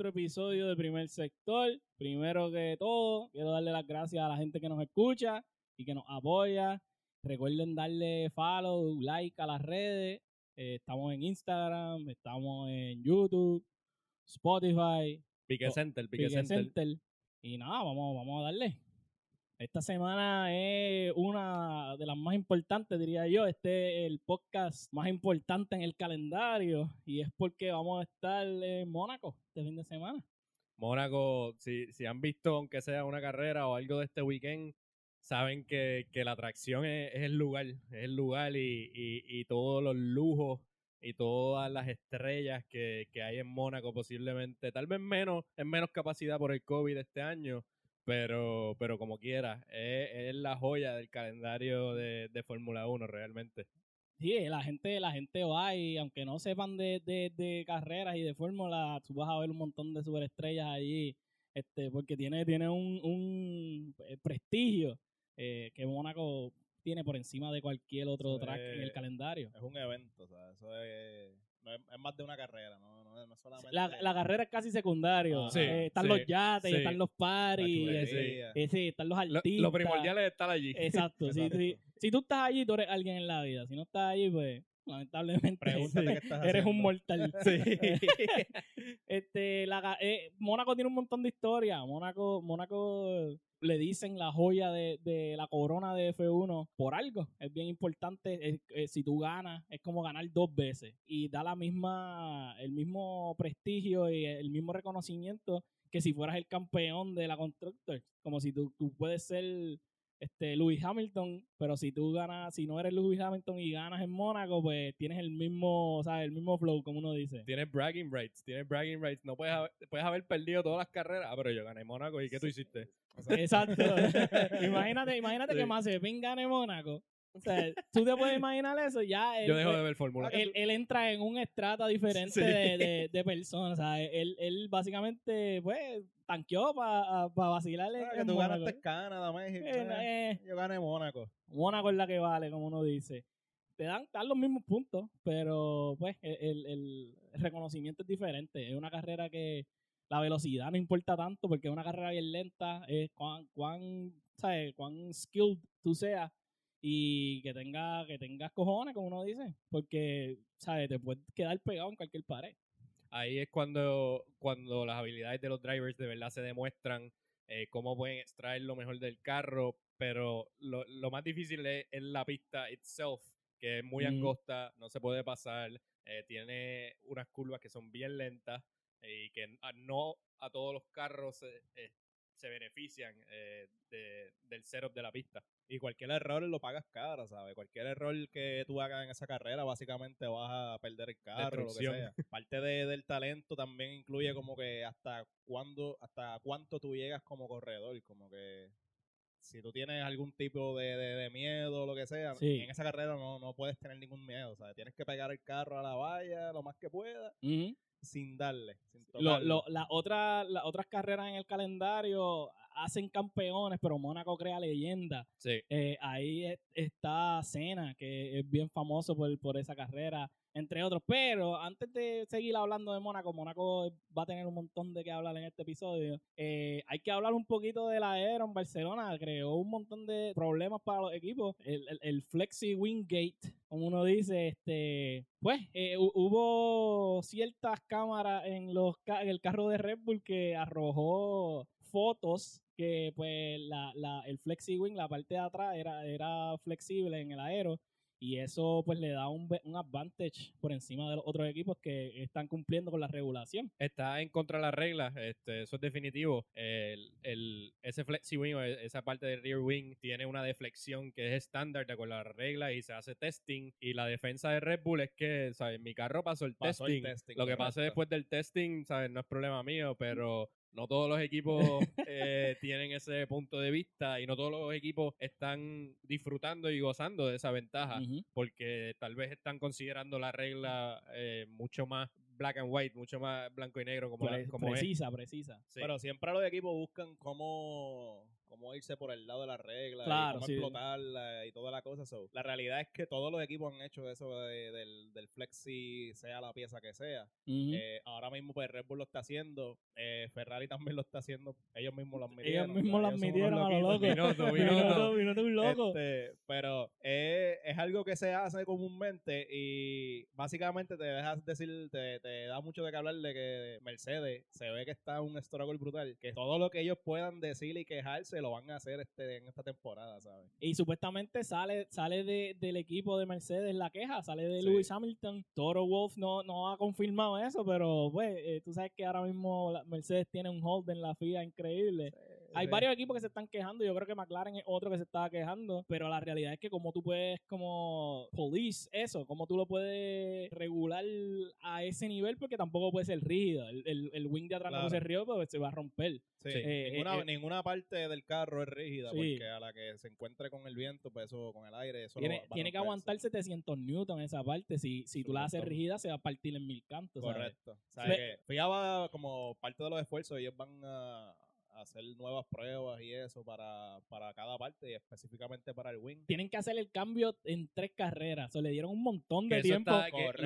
otro episodio de Primer Sector. Primero que todo, quiero darle las gracias a la gente que nos escucha y que nos apoya. Recuerden darle follow, like a las redes. Eh, estamos en Instagram, estamos en YouTube, Spotify, Pique Oh, Center, Pique, Pique Center. Center. Y nada, vamos, vamos a darle. Esta semana es una de las más importantes, diría yo. Este es el podcast más importante en el calendario. Y es porque vamos a estar en Mónaco este fin de semana. Mónaco, si, si han visto, aunque sea una carrera o algo de este weekend, saben que, que la atracción es, el lugar, es el lugar y, y, y todos los lujos y todas las estrellas que, que hay en Mónaco posiblemente, tal vez menos, en menos capacidad por el COVID este año, pero, pero como quiera, es, es la joya del calendario de, de Fórmula 1 realmente. Sí, la gente, la gente va y aunque no sepan de, de, de carreras y de fórmula, tú vas a ver un montón de superestrellas allí, este, porque tiene, tiene un, un eh, prestigio eh, que Mónaco tiene por encima de cualquier otro track en el calendario. Es un evento, o sea, eso es, no es, es más de una carrera, no, no, es- no es solamente... La, la carrera es casi secundario. Ah, Sí, Eh, están sí, los yates, sí. están los paris, ese- ese, están los Lo, artistas. lo primordial es estar allí. Exacto. si, Exacto. si, si tú estás allí, tú eres alguien en la vida. Si no estás allí, pues lamentablemente Pregúntate qué estás eres un mortal. Sí. este, la, eh, Mónaco tiene un montón de historia. Mónaco, Mónaco le dicen la joya de, de la corona de F1 por algo. Es bien importante. Eh, si tú ganas, es como ganar dos veces. Y da la misma, el mismo prestigio y el mismo reconocimiento que si fueras el campeón de la Constructors. Como si tú, tú puedes ser este Lewis Hamilton, pero si tú ganas, si no eres Lewis Hamilton y ganas en Mónaco, pues tienes el mismo, ¿sabes? El mismo flow, como uno dice. Tienes bragging rights, tienes bragging rights. No puedes haber, puedes haber perdido todas las carreras. Ah, pero yo gané Mónaco. ¿Y qué tú hiciste? Exacto. imagínate, imagínate que Sí. Mazepin gane Mónaco. O sea, tú te puedes imaginar eso, ya él, Yo dejo de ver Fórmula. él, él entra en un estrata diferente Sí. de, de, de personas. O sea, él, él básicamente, pues, tanqueó para vacilarle. Ah, que en tú Mónaco. ganaste Canadá, México. Eh, eh, eh, Yo gané Mónaco. Mónaco es la que vale, como uno dice. Te dan, dan los mismos puntos, pero pues el, el reconocimiento es diferente. Es una carrera que la velocidad no importa tanto porque es una carrera bien lenta, es cuán, cuán, ¿sabes? cuán skilled tú seas y que tenga que tengas cojones, como uno dice, porque ¿sabes? te puedes quedar pegado en cualquier pared. Ahí es cuando, cuando las habilidades de los drivers de verdad se demuestran, eh, cómo pueden extraer lo mejor del carro, pero lo, lo más difícil es, es la pista itself, que es muy angosta, no se puede pasar, eh, tiene unas curvas que son bien lentas eh, y que a- no a todos los carros se, eh, se benefician eh, de- del setup de la pista. Y cualquier error lo pagas caro, ¿sabes? Cualquier error que tú hagas en esa carrera, básicamente vas a perder el carro, lo que sea. Parte de- del talento también incluye como que hasta cuándo, hasta cuánto tú llegas como corredor, como que si tú tienes algún tipo de, de- de miedo o lo que sea, Sí. en esa carrera no, no puedes tener ningún miedo, ¿sabes? Tienes que pegar el carro a la valla lo más que puedas sin darle, sin Lo- lo- la otra- las otras carreras en el calendario hacen campeones, pero Mónaco crea leyenda. Sí. Eh, ahí es- está Cena, que es bien famoso por, por esa carrera, entre otros. Pero antes de seguir hablando de Mónaco, Mónaco va a tener un montón de que hablar en este episodio. Eh, hay que hablar un poquito de la Aero en Barcelona. Creó un montón de problemas para los equipos. El, el- el Flexi Wingate, como uno dice, este, pues eh, hu- hubo ciertas cámaras en, los, en el carro de Red Bull que arrojó fotos que pues la, la, el flexi wing, la parte de atrás era, era flexible en el aero y eso pues le da un, un advantage por encima de los otros equipos que están cumpliendo con la regulación. está en contra de las reglas, este, eso es definitivo. El, el, ese flexi wing o e- esa parte del rear wing tiene una deflexión que es estándar de acuerdo a las reglas y se hace testing. Y la defensa de Red Bull es que, ¿sabes? Mi carro pasó el Pasó el testing. testing, Lo que pase después del testing, ¿sabes? No es problema mío, pero no todos los equipos eh, tienen ese punto de vista y no todos los equipos están disfrutando y gozando de esa ventaja porque tal vez están considerando la regla eh, mucho más black and white, mucho más blanco y negro como, la- como es. precisa, precisa. Sí. Pero siempre los equipos buscan cómo, cómo irse por el lado de la regla, Claro, y cómo sí. explotarla y toda la cosa. So, la realidad es que todos los equipos han hecho eso de- del, del flexi, sea la pieza que sea. Eh, ahora mismo pues Red Bull lo está haciendo, eh, Ferrari también lo está haciendo, ellos mismos lo admitieron. Ellos mismos lo admitieron unos a lo loco. Minuto, minuto. Loco. Este, pero es, es algo que se hace comúnmente y básicamente te dejas decir, te, te da mucho de que hablar de que Mercedes se ve que está en un struggle brutal, que todo lo que ellos puedan decir y quejarse lo van a hacer este, en esta temporada, ¿sabes? Y supuestamente sale, sale de- del equipo de Mercedes la queja, sale de Sí. Lewis Hamilton. Toro Wolf no, no ha confirmado eso, pero pues eh, tú sabes que ahora mismo Mercedes tiene un hold en la FIA increíble. Hay Sí. varios equipos que se están quejando, yo creo que McLaren es otro que se estaba quejando, pero la realidad es que como tú puedes como police eso, como tú lo puedes regular a ese nivel, porque tampoco puede ser rígido. El, el, el wing de atrás no Claro. puede ser rígido, pues se va a romper. Sí. Eh, ninguna, eh, eh. ninguna parte del carro es rígida, Sí. porque a la que se encuentre con el viento, pues eso, con el aire, eso lo Tiene, va- va a tiene que aguantar 700 newton esa parte. Si, si tú la haces rígida, se va a partir en mil cantos. ¿sabes? Correcto. O sea, Ve- que FIA va como parte de los esfuerzos, ellos van a, a hacer nuevas pruebas y eso para, para cada parte y específicamente para el wing. Tienen que hacer el cambio en tres carreras. O le dieron un montón de tiempo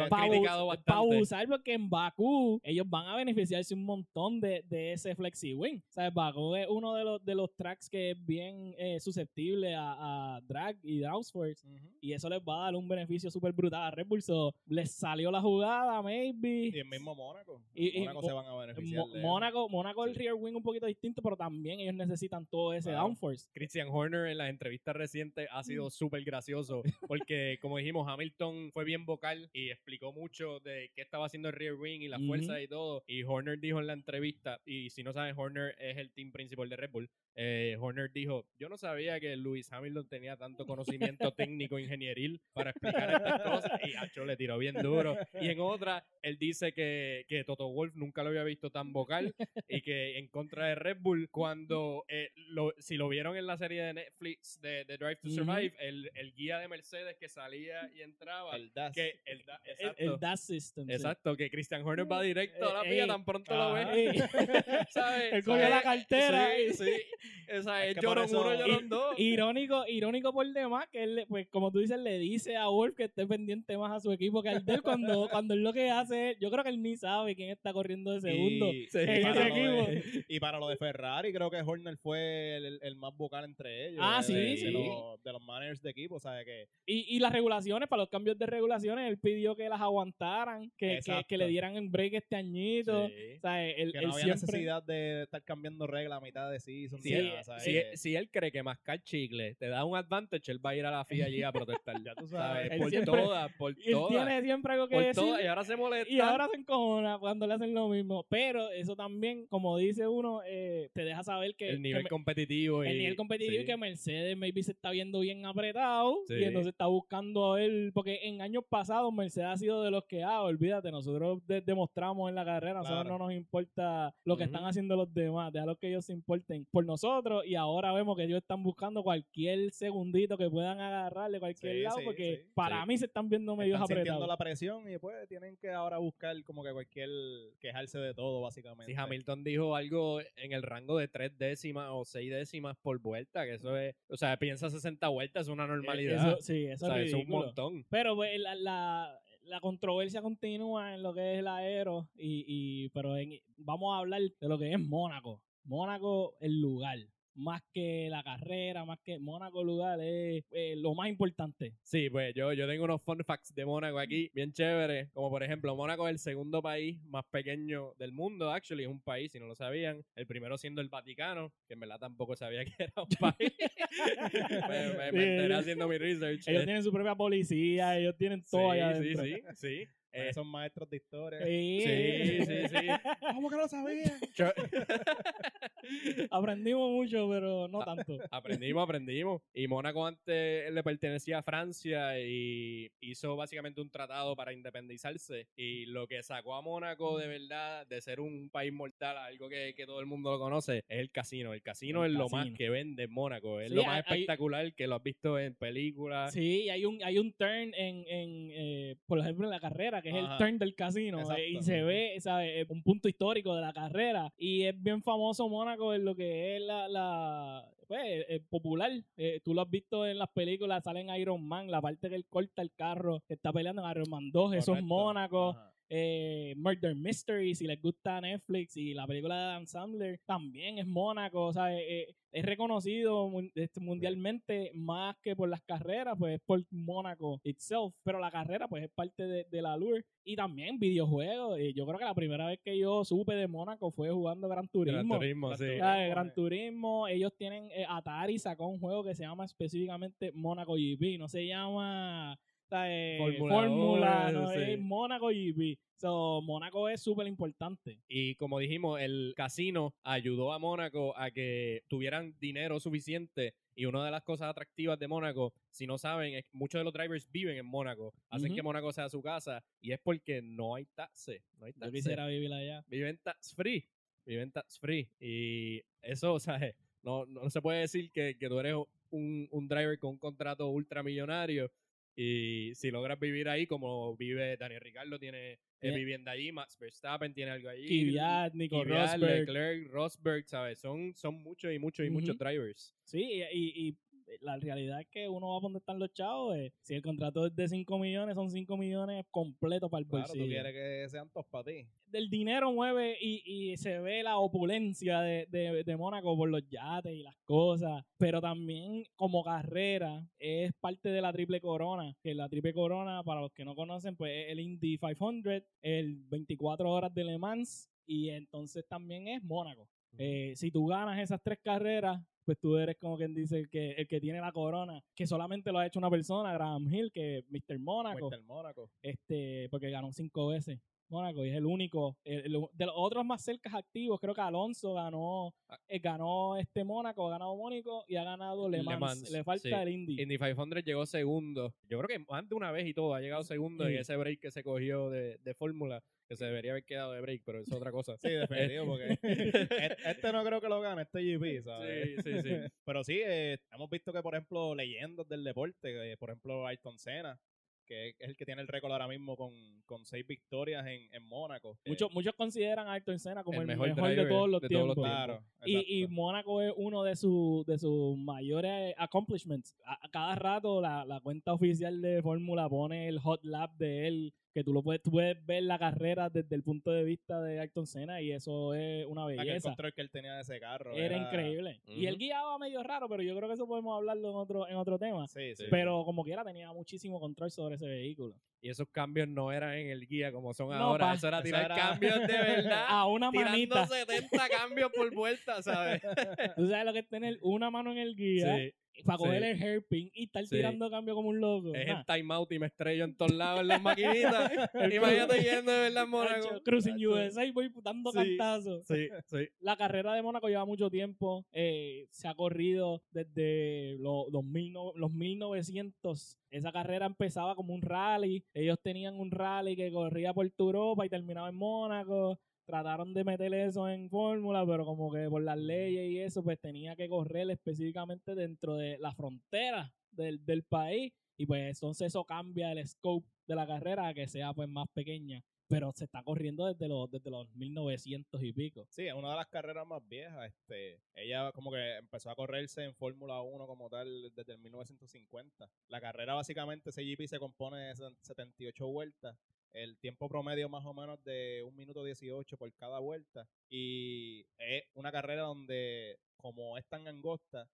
para usar porque en Bakú ellos van a beneficiarse un montón de, de ese flexi wing. O sea, Bakú es uno de los, de los tracks que es bien eh, susceptible a, a drag y downforce. Y eso les va a dar un beneficio súper brutal a Red Bull. So, les salió la jugada, maybe. Y el mismo Mónaco. Y- Mónaco se van a beneficiar. Mónaco, Mónaco el Sí. rear wing un poquito distinto, pero también ellos necesitan todo ese downforce. Christian Horner en las entrevistas recientes ha Mm. sido súper gracioso porque, como dijimos, Hamilton fue bien vocal y explicó mucho de qué estaba haciendo el rear wing y la Ujú. fuerza y todo. Y Horner dijo en la entrevista, y si no saben, Horner es el team principal de Red Bull. Eh, Horner dijo, yo no sabía que Lewis Hamilton tenía tanto conocimiento técnico ingenieril para explicar estas cosas y Acho le tiró bien duro. Y en otra, él dice que, que Toto Wolf nunca lo había visto tan vocal y que en contra de Red Bull, cuando eh, lo- si lo vieron en la serie de Netflix de, de Drive to. Survive, el, el guía de Mercedes que salía y entraba, el DAS. que el, da- exacto, el DAS system. sí. exacto, que Christian Horner va directo a la Eh, vía ey. tan pronto lo ve. ¿sabes? Él cogió la cartera. Sí, sí. Esa Es es que llorón eso- uno, llorón dos. Irónico, irónico por demás que él, pues como tú dices, le dice a Wolf que esté pendiente más a su equipo que al de él cuando, cuando él lo que hace, yo creo que él ni sabe quién está corriendo de segundo. Y, Sí. y en para ese lo de- equipo. y para lo de Ferrari, creo que Horner fue el, el más vocal entre ellos. Ah, de- sí, de, sí. De los, de los managers de equipo, ¿sabes? Que Y, y las regulaciones, para los cambios de regulaciones, él pidió que las aguantaran, que, que, le dieran el break este añito. Sí. O sea, él, que él no había siempre... necesidad de estar cambiando reglas a mitad de season. Si, él, si, él cree que mascar chicle te da un advantage, él va a ir a la FIA allí a protestar. ya tú sabes. Él Por siempre- todas, por Él todas. tiene siempre algo que Por decir. todas. Y ahora se molesta. Y ahora se encojona cuando le hacen lo mismo. Pero eso también, como dice uno, eh, te deja saber que, el nivel que competitivo. el y- nivel competitivo y que Mercedes maybe se está viendo bien apretado Sí. y entonces está buscando a ver, porque en años pasados Mercedes ha sido de los que, ah, olvídate, nosotros de- demostramos en la carrera, a nosotros Claro. no nos importa lo que están haciendo los demás, deja los que ellos se importen por nosotros y ahora vemos que ellos están buscando cualquier segundito que puedan agarrarle cualquier Sí, lado sí, porque sí. para Sí. mí se están viendo medios están sintiendo apretados. la presión y pues tienen que ahora buscar como que cualquier quejarse de todo básicamente. Si Hamilton dijo algo en el rango de tres décimas o seis décimas por vuelta, que eso es, o sea, piensa 60 vueltas, es una normalidad. Eso, sí, eso o sea, es un montón. Pero pues, la, la, la controversia continúa en lo que es el aero, y, y, pero en- vamos a hablar de lo que es Mónaco. Mónaco, el lugar. Más que la carrera, más que Mónaco, el lugar es eh, lo más importante. Sí, pues yo, yo tengo unos fun facts de Mónaco aquí, bien chéveres. Como por ejemplo, Mónaco es el segundo país más pequeño del mundo, actually, es un país, si no lo sabían. El primero siendo el Vaticano, que en verdad tampoco sabía que era un país. me, me- enteré haciendo mi research. Ellos tienen su propia policía, ellos tienen todo allá sí, sí, sí, sí. Eh, son maestros de historia. Sí, Sí, sí, sí. ¿Cómo que lo sabían? Cho- Aprendimos mucho, pero no tanto. aprendimos, aprendimos. Y Mónaco antes le pertenecía a Francia y hizo básicamente un tratado para independizarse. Y lo que sacó a Mónaco de verdad de ser un país mortal, a algo que, que todo el mundo lo conoce, es el casino. El casino El es lo más que vende en Mónaco. Es Sí, lo más hay- hay- espectacular que lo has visto en películas. Sí, hay un, hay un turn en, en eh, por ejemplo, en la carrera, que es el turn del casino. Eh, y se ve, ¿sabes? Un punto histórico de la carrera. Y es bien famoso Mónaco en lo que es la, la pues, eh, popular. Eh, tú lo has visto en las películas, sale en Iron Man, la parte que él corta el carro, que está peleando en Iron Man 2, eso es Correcto. Mónaco. Ajá. Eh, Murder Mystery, si les gusta Netflix y la película de Adam Sandler, también es Mónaco, o sea, eh, eh, es reconocido este, mundialmente más que por las carreras, pues es por Mónaco itself, pero la carrera pues es parte de, de la lure y también videojuegos, y yo creo que la primera vez que yo supe de Mónaco fue jugando Gran Turismo. Gran Turismo, sí. Gran Turismo, Gran. Turismo, ellos tienen, eh, Atari sacó un juego que se llama específicamente Mónaco GP, no se llama Fórmula Fórmula, no, sí. es Mónaco GP. So, Mónaco es súper importante. Y como dijimos, el casino ayudó a Mónaco a que tuvieran dinero suficiente. Y una de las cosas atractivas de Mónaco, si no saben, es que muchos de los drivers viven en Mónaco. Hacen que Mónaco sea su casa. Y es porque no hay taxes. No hay Yo quisiera vivir allá. Viven tax free. Viven tax free. Y eso, o sea, no, no se puede decir que, que tú eres un, un driver con un contrato ultramillonario. Y si logras vivir ahí, como vive Daniel Ricardo, tiene eh, Bien. vivienda allí, Max Verstappen tiene algo allí. Kvyat, Nico Kvyat, Rosberg. Leclerc, Rosberg, ¿sabes? Son, son muchos y muchos y muchos drivers. Sí, y la realidad es que uno va a donde están los chavos. eh, si el contrato es de 5 millones, son 5 millones completos para el Claro, bolsillo. tú quieres que sean todos para ti. El dinero mueve y, y se ve la opulencia de, de, de Mónaco por los yates y las cosas. Pero también como carrera es parte de la triple corona. Que la triple corona, para los que no conocen, pues es el Indy 500, el 24 horas de Le Mans y entonces también es Mónaco. Eh, si tú ganas esas tres carreras, pues tú eres como quien dice el que, el que tiene la corona, que solamente lo ha hecho una persona, Graham Hill, que Mr. Mónaco, Mr. Mónaco. este, porque ganó cinco veces. Mónaco y es el único. el- el- de los otros más cercas activos, creo que Alonso ganó, Ah. eh, ganó este Mónaco, ha ganado Mónaco y ha ganado Le Le Mans. Le falta sí. el Indy. Indy 500 llegó segundo. Yo creo que más de una vez y todo ha llegado segundo Sí. en ese break que se cogió de, de fórmula, que se debería haber quedado de break, pero eso es otra cosa. Sí, definitivo, porque este, este no creo que lo gane, este GP, ¿sabes? Sí, sí, sí. Pero sí, eh, hemos visto que, por ejemplo, leyendas del deporte, eh, por ejemplo, Ayrton Senna, que es el que tiene el récord ahora mismo con, con seis victorias en, en Mónaco. Eh, Muchos, muchos consideran a Ayrton Senna como El el, mejor mejor, de todos los de todos los tiempos. Claro. Y, y. Mónaco es uno de, sus de sus mayores accomplishments. A, a cada rato la, la cuenta oficial de Fórmula pone el hot lap de él, que tú lo puedes, tú puedes ver la carrera desde el punto de vista de Ayrton Senna y eso es una Aquel belleza. control que él tenía de ese carro. Era increíble. Y él Ujú. guiaba medio raro, pero yo creo que eso podemos hablarlo en otro, en otro tema. Sí, sí. Pero como quiera tenía muchísimo control sobre ese vehículo. Y esos cambios no eran en el guía como son No, ahora. pa. Eso era Eso tirar era- cambios de verdad. A una tirando manita. 70 cambios por vuelta, ¿sabes? Tú sabes lo que es tener una mano en el guía Sí. Para coger el hairpin y estar Sí. tirando cambio como un loco. Es Nah. el timeout y me estrello en todos lados en las maquinitas. Imagínate yendo de verdad Mónaco. Cruising. USA y voy dando Sí. cantazos. Sí, sí. La carrera de Mónaco lleva mucho tiempo. eh, se ha corrido desde los, los, mil no- los 1900. Esa carrera empezaba como un rally. Ellos tenían un rally que corría por toda Europa y terminaba en Mónaco. Trataron de meter eso en fórmula, pero como que por las leyes y eso, pues tenía que correr específicamente dentro de la frontera del, del país. Y pues entonces eso cambia el scope de la carrera a que sea pues más pequeña. Pero se está corriendo desde los, desde los 1900 y pico. Sí, es una de las carreras más viejas. Este, ella como que empezó a correrse en Fórmula 1 como tal desde el 1950. La carrera básicamente, ese GP se compone de se- 78 vueltas. El tiempo promedio más o menos de 1 minuto 18 por cada vuelta. Y es una carrera donde, como es tan angosta,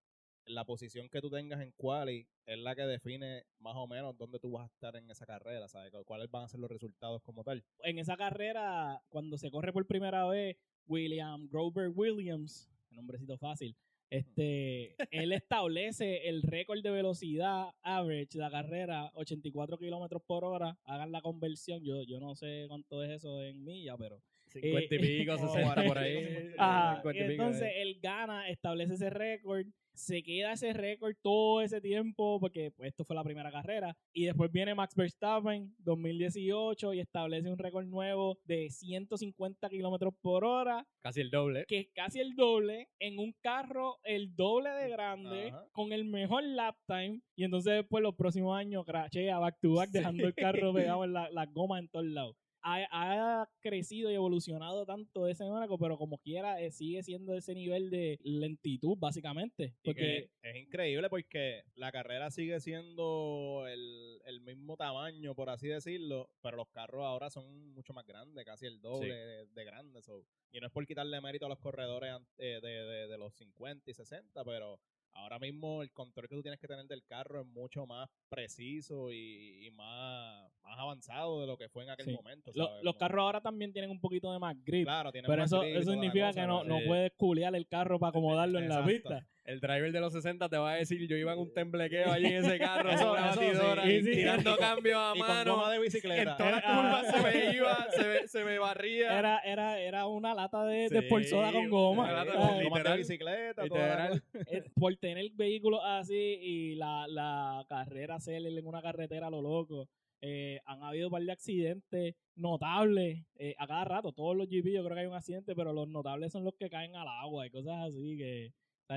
la posición que tú tengas en quali es la que define más o menos dónde tú vas a estar en esa carrera, ¿sabes? Cuáles van a ser los resultados como tal. en esa carrera, cuando se corre por primera vez, William Grover Williams, un nombrecito fácil, este, él establece el récord de velocidad average de la carrera, 84 kilómetros por hora. Hagan la conversión, yo, yo no sé cuánto es eso en millas, pero 50 y pico, Eh, 60 por ahí. Ajá, 50 y pico, entonces eh. él gana, establece ese récord se queda ese récord todo ese tiempo, porque pues, esto fue la primera carrera. Y después viene Max Verstappen, 2018, y establece un récord nuevo de 150 kilómetros por hora, Casi el doble. que es casi el doble, en un carro el doble de grande, Ajá. con el mejor lap time. Y entonces después los próximos años crashea back to back, dejando el carro pegado en la- las gomas en todos lados. Ha, ha crecido y evolucionado tanto ese Mónaco, pero como quiera eh, sigue siendo ese nivel de lentitud, básicamente. Porque que es increíble porque la carrera sigue siendo el, el mismo tamaño, por así decirlo, pero los carros ahora son mucho más grandes, casi el doble Sí. de, de grandes. so, Y no es por quitarle mérito a los corredores eh, de, de- de los 50 y 60, pero ahora mismo el control que tú tienes que tener del carro es mucho más preciso y, y más, más avanzado de lo que fue en aquel Sí. momento. los carros ahora también tienen un poquito de más grip. Claro, tienen pero más eso, grip eso significa cosa, que no, no puedes culear el carro para acomodarlo en la pista. El driver de los 60 te va a decir, yo iba en un temblequeo allí en ese carro, Eso- con una eso sí. batidora, Sí, sí. tirando cambios a y con mano. goma de En bicicleta. todas las Era- curvas se me iba, se me, se me barría. Era, era, era una lata de, de con goma. una lata con de literal, bicicleta, toda la Literal. Eh, por tener vehículos así y la, la carrera ser en una carretera a lo loco, eh, han habido un par de accidentes notables eh, a cada rato. Todos los GP yo creo que hay un accidente, pero los notables son los que caen al agua y cosas así que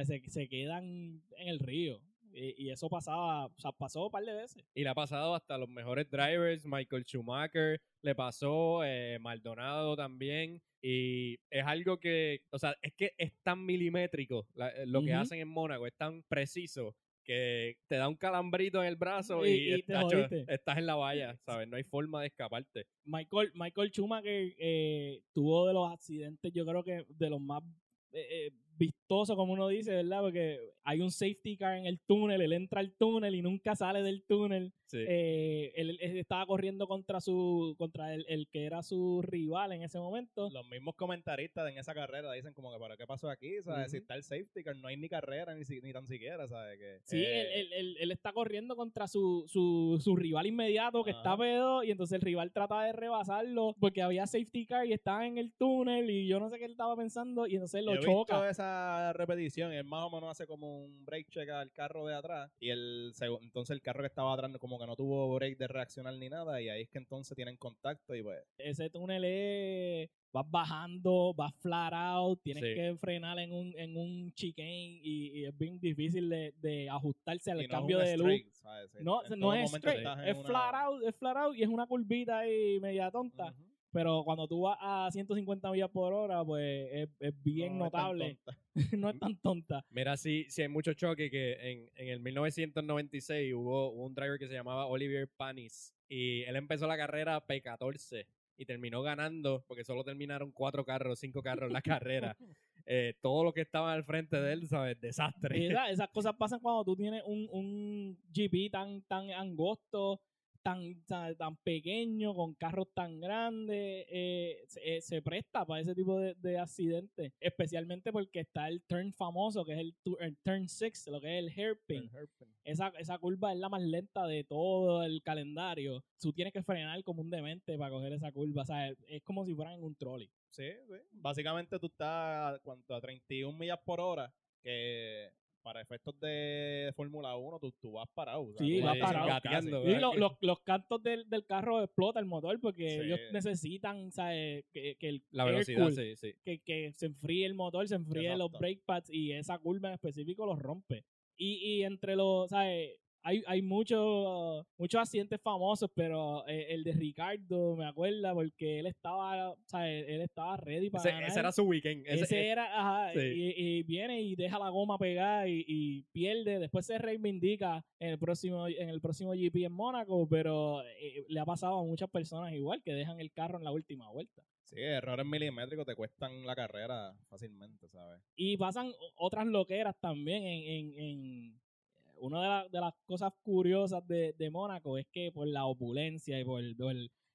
Se, se quedan en el río. Y, y eso pasaba, o sea, pasó un par de veces. Y le ha pasado hasta los mejores drivers, Michael Schumacher, le pasó, eh, Maldonado también. Y es algo que, o sea, es que es tan milimétrico la- eh, lo que hacen en Mónaco, es tan preciso que te da un calambrito en el brazo Y- y, y te tacho, jodiste. estás en la valla, ¿sabes? No hay forma de escaparte. Michael, Michael Schumacher eh, tuvo de los accidentes, yo creo que de los más eh, vistosos, como uno dice, ¿verdad? Porque hay un safety car en el túnel, él entra al túnel y nunca sale del túnel. Sí. Eh, él, él estaba corriendo contra su contra el, el que era su rival en ese momento. los mismos comentaristas en esa carrera dicen como que, ¿pero qué pasó aquí? ¿Sabes? Si Ujú. está el safety car, no hay ni carrera ni, si- ni tan siquiera, ¿sabes? Que, Sí, eh, él, él- está corriendo contra su, su, su rival inmediato que está pedo y entonces el rival trata de rebasarlo porque había safety car y estaba en el túnel y yo no sé qué él estaba pensando y entonces lo yo he visto choca. esa repetición, él más o menos hace como un break check al carro de atrás y el entonces el carro que estaba atrás como que no tuvo break de reaccionar ni nada y ahí es que entonces tienen contacto y pues ese túnel es, vas bajando, vas flat out, tienes Sí. que frenar en un, en un chicane y, y es bien difícil de, de ajustarse al y no cambio es un de luz. straight, ¿sabes? En- No, en no es straight, es una- flat out, es flat out y es una curvita ahí media tonta. Pero cuando tú vas a 150 millas por hora, pues es, es bien No notable. no es tan tonta. Mira, sí, sí hay mucho choque que en, en el 1996 hubo un driver que se llamaba Olivier Panis y él empezó la carrera P14 y terminó ganando porque solo terminaron cuatro carros, cinco carros en la carrera. Eh, todo lo que estaba al frente de él, ¿sabes? Desastre. Esa- esas cosas pasan cuando tú tienes un, un GP tan, tan angosto, tan, tan, tan pequeño, con carros tan grandes, eh, se, eh, se presta para ese tipo de, de accidentes. Especialmente porque está el turn famoso, que es el, tu- el turn 6, lo que es el hairpin. El hairpin. Esa, esa curva es la más lenta de todo el calendario. Tú tienes que frenar como un demente para coger esa curva. O sea, es, es como si fueran en un trolley. Sí, sí. Básicamente tú estás ¿cuánto? a 31 millas por hora, que para efectos de Fórmula 1 tú, tú vas parado. o sea, Sí, tú vas parado. gateando, Y lo- los, los cantos del, del carro explota el motor porque Sí. ellos necesitan ¿sabes? Que, que el La velocidad, cool- sí, sí. que, que se enfríe el motor, se enfríe los brake pads y esa curva en específico los rompe. Y, y entre los, ¿sabes? Hay, hay muchos muchos accidentes famosos, pero eh, el de Ricardo me acuerda porque él estaba, ¿sabes? Él estaba ready para Ese, ganar. ese era su weekend. Ese- Ese era, ajá, sí. y, y viene y deja la goma pegada y, y pierde. Después se reivindica en el próximo en el próximo GP en Mónaco, pero eh, le ha pasado a muchas personas igual que dejan el carro en la última vuelta. Sí, errores milimétricos te cuestan la carrera fácilmente, ¿sabes? Y pasan o- otras loqueras también en... en, en- una de, la- de las cosas curiosas de, de Mónaco es que por la opulencia y por el,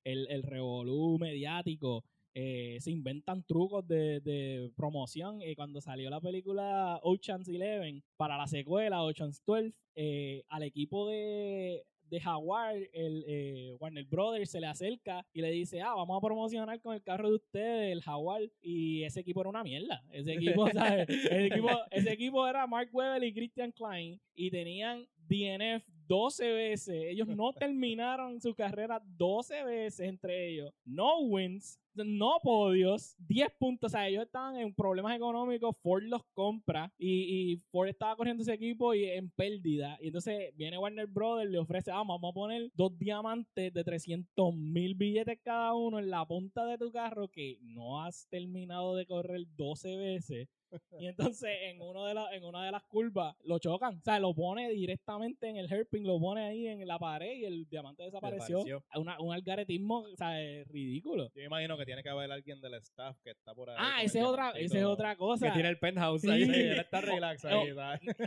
el, el, revolú mediático eh, se inventan trucos de, de promoción. Y cuando salió la película Ocean's Eleven, para la secuela Ocean's 12, eh, al equipo de, de Jaguar, el eh, Warner Brothers se le acerca y le dice, ah, vamos a promocionar con el carro de ustedes, el Jaguar, y ese equipo era una mierda. Ese equipo, ¿sabes? Ese equipo, ese equipo era Mark Webber y Christian Klein y tenían DNF 12 veces. Ellos no terminaron su carrera 12 veces entre ellos. No wins, no podios, 10 puntos. O sea, ellos estaban en problemas económicos. Ford los compra y, Ford estaba corriendo ese equipo y en pérdida. Y entonces viene Warner Brothers, le ofrece, ah, vamos a poner dos diamantes de 300 mil billetes cada uno en la punta de tu carro que no has terminado de correr 12 veces. Y entonces en, uno de la, en una de las curvas lo chocan. O sea, lo pone directamente en el hairpin, lo pone ahí en la pared y el diamante desapareció. Una- un algaretismo, o sea, ridículo. Yo me imagino que tiene que haber alguien del staff que está por ahí. Ah, esa es otra, esa es otra cosa. que tiene el penthouse Sí. ahí. Sí, él está relax ahí.